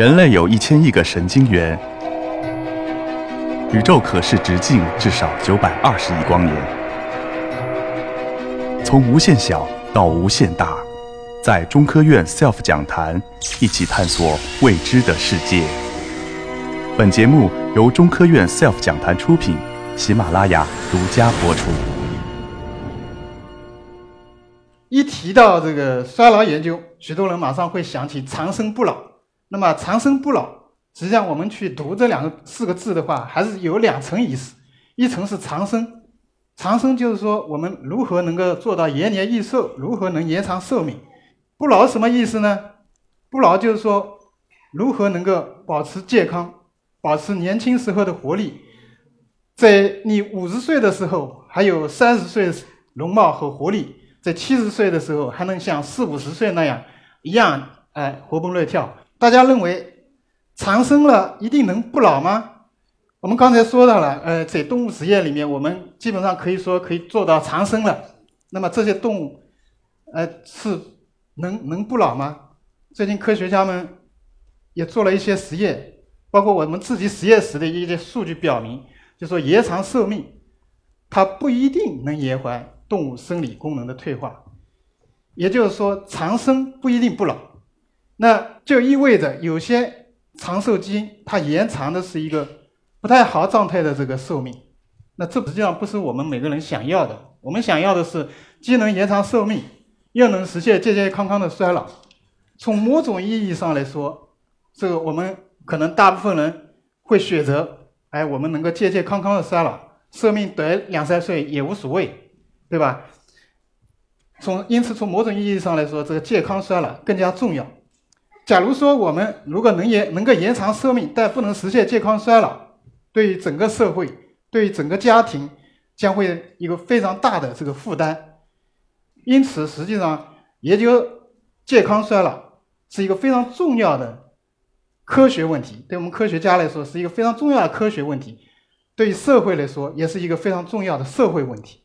人类有一千亿个神经元，宇宙可视直径至少九百二十亿光年。从无限小到无限大，在中科院 SELF 讲坛一起探索未知的世界。本节目由中科院 SELF 讲坛出品，喜马拉雅独家播出。一提到这个衰老研究，许多人马上会想起长生不老。那么长生不老，实际上我们去读这两个四个字的话，还是有两层意思。一层是长生，长生就是说我们如何能够做到延年益寿，如何能延长寿命。不老什么意思呢？不老就是说如何能够保持健康，保持年轻时候的活力，在你五十岁的时候还有三十岁容貌和活力，在七十岁的时候还能像四五十岁那样一样哎活蹦乱跳。大家认为长生了一定能不老吗？我们刚才说到了，呃，在动物实验里面，我们基本上可以说可以做到长生了。那么这些动物，呃，是能能不老吗？最近科学家们也做了一些实验，包括我们自己实验室的一些数据表明，就说延长寿命，它不一定能延缓动物生理功能的退化。也就是说，长生不一定不老。那就意味着有些长寿基因它延长的是一个不太好状态的这个寿命，那这实际上不是我们每个人想要的。我们想要的是既能延长寿命，又能实现健健康康的衰老。从某种意义上来说，这个我们可能大部分人会选择，哎，我们能够健健康康的衰老，寿命短两三岁也无所谓，对吧？从因此从某种意义上来说，这个健康衰老更加重要。假如说我们如果能延能够延长寿命，但不能实现健康衰老，对于整个社会，对于整个家庭，将会一个非常大的这个负担。因此，实际上研究健康衰老是一个非常重要的科学问题，对我们科学家来说是一个非常重要的科学问题，对于社会来说也是一个非常重要的社会问题。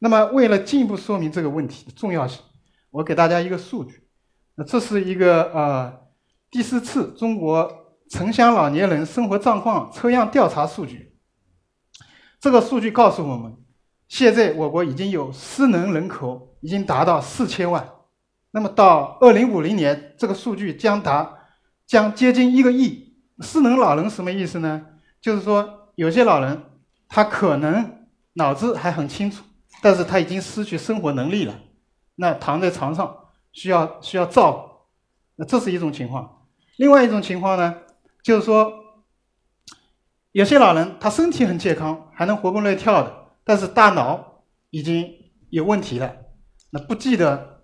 那么，为了进一步说明这个问题的重要性，我给大家一个数据。那这是一个呃第四次中国城乡老年人生活状况抽样调查数据。这个数据告诉我们，现在我国已经有失能人口已经达到四千万。那么到二零五零年，这个数据将达将接近一个亿。失能老人什么意思呢？就是说有些老人他可能脑子还很清楚，但是他已经失去生活能力了，那躺在床上。需要需要照顾，那这是一种情况。另外一种情况呢，就是说，有些老人他身体很健康，还能活蹦乱跳的，但是大脑已经有问题了，那不记得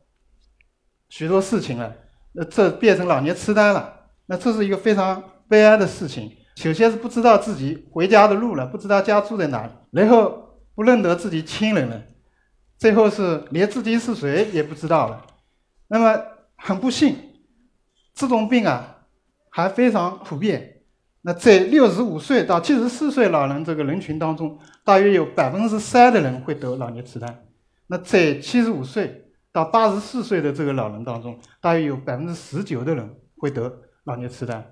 许多事情了，那这变成老年痴呆了。那这是一个非常悲哀的事情。首先是不知道自己回家的路了，不知道家住在哪里，然后不认得自己亲人了，最后是连自己是谁也不知道了。那么很不幸，这种病啊还非常普遍。那在六十五岁到七十四岁老人这个人群当中，大约有百分之三的人会得老年痴呆。那在七十五岁到八十四岁的这个老人当中，大约有百分之十九的人会得老年痴呆。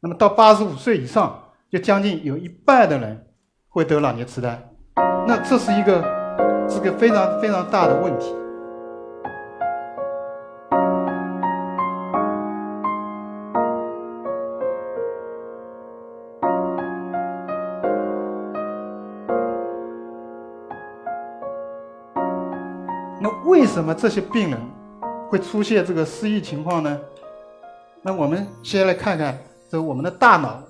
那么到八十五岁以上，就将近有一半的人会得老年痴呆。那这是一个是个非常非常大的问题。那为什么这些病人会出现这个失忆情况呢？那我们先来看看，这我们的大脑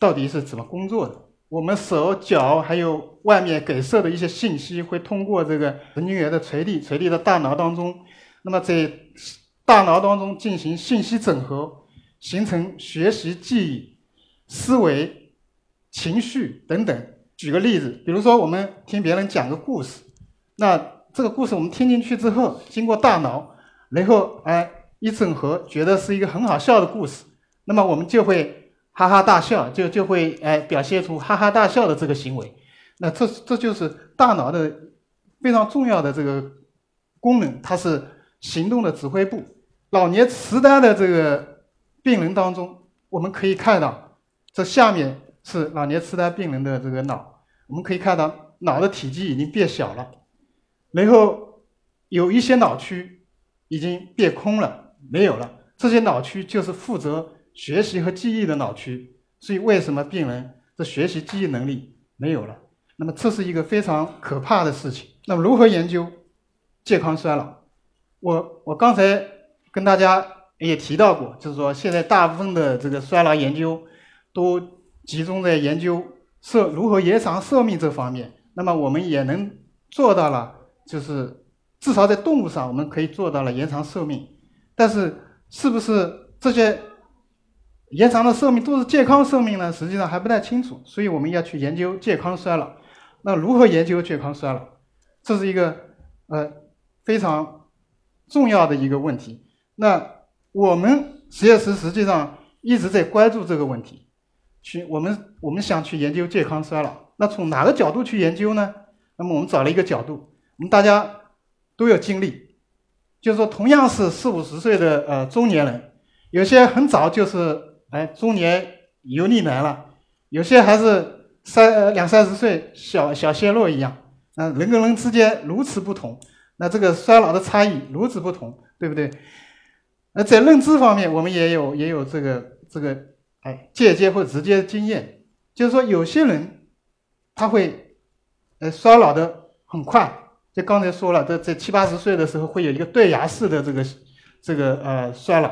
到底是怎么工作的。我们手脚还有外面给射的一些信息，会通过这个神经元的传递，传递到大脑当中。那么在大脑当中进行信息整合，形成学习、记忆、思维、情绪等等。举个例子，比如说我们听别人讲个故事，那。这个故事我们听进去之后，经过大脑，然后哎一整合，觉得是一个很好笑的故事，那么我们就会哈哈大笑，就就会哎表现出哈哈大笑的这个行为。那这这就是大脑的非常重要的这个功能，它是行动的指挥部。老年痴呆的这个病人当中，我们可以看到，这下面是老年痴呆病人的这个脑，我们可以看到脑的体积已经变小了，然后有一些脑区已经变空了，没有了。这些脑区就是负责学习和记忆的脑区，所以为什么病人的学习记忆能力没有了？那么这是一个非常可怕的事情。那么如何研究健康衰老？我我刚才跟大家也提到过，就是说现在大部分的这个衰老研究都集中在研究寿如何延长寿命这方面。那么我们也能做到了，就是至少在动物上我们可以做到了延长寿命，但是。是不是这些延长的寿命都是健康寿命呢？实际上还不太清楚，所以我们要去研究健康衰老。那如何研究健康衰老？这是一个呃非常重要的一个问题。那我们实验室实际上一直在关注这个问题，去我们我们想去研究健康衰老。那从哪个角度去研究呢？那么我们找了一个角度，我们大家都有经历。就是说，同样是四五十岁的呃中年人，有些很早就是哎中年油腻男了，有些还是三呃两三十岁小小鲜肉一样，那人跟人之间如此不同，那这个衰老的差异如此不同，对不对？那在认知方面，我们也有也有这个这个哎间接或直接经验，就是说有些人他会呃衰老的很快。就刚才说了，在在七八十岁的时候会有一个断崖式的这个这个呃衰老，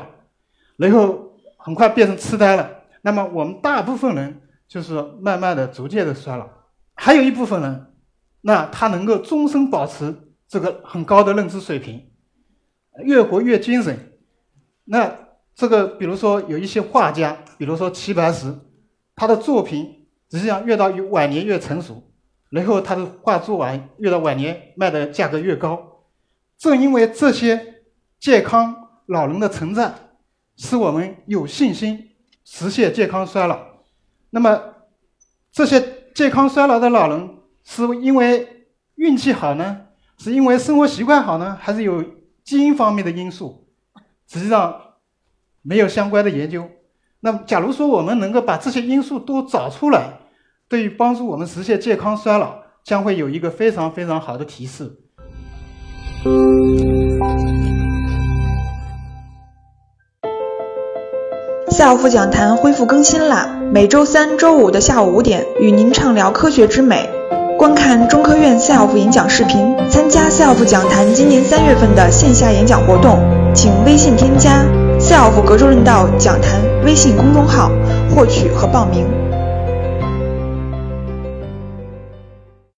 然后很快变成痴呆了。那么我们大部分人就是慢慢的、逐渐的衰老，还有一部分人，那他能够终身保持这个很高的认知水平，越活越精神。那这个比如说有一些画家，比如说齐白石，他的作品实际上越到晚年越成熟。然后他的画做完，越到晚年卖的价格越高。正因为这些健康老人的存在，使我们有信心实现健康衰老。那么，这些健康衰老的老人，是因为运气好呢？是因为生活习惯好呢？还是有基因方面的因素？实际上，没有相关的研究。那，假如说我们能够把这些因素都找出来，对于帮助我们实现健康衰老，将会有一个非常非常好的提示。SELF 讲坛恢复更新啦！每周三、周五的下午五点，与您畅聊科学之美。观看中科院 SELF 演讲视频，参加 SELF 讲坛今年三月份的线下演讲活动，请微信添加 SELF 格州论道讲坛微信公众号，获取和报名。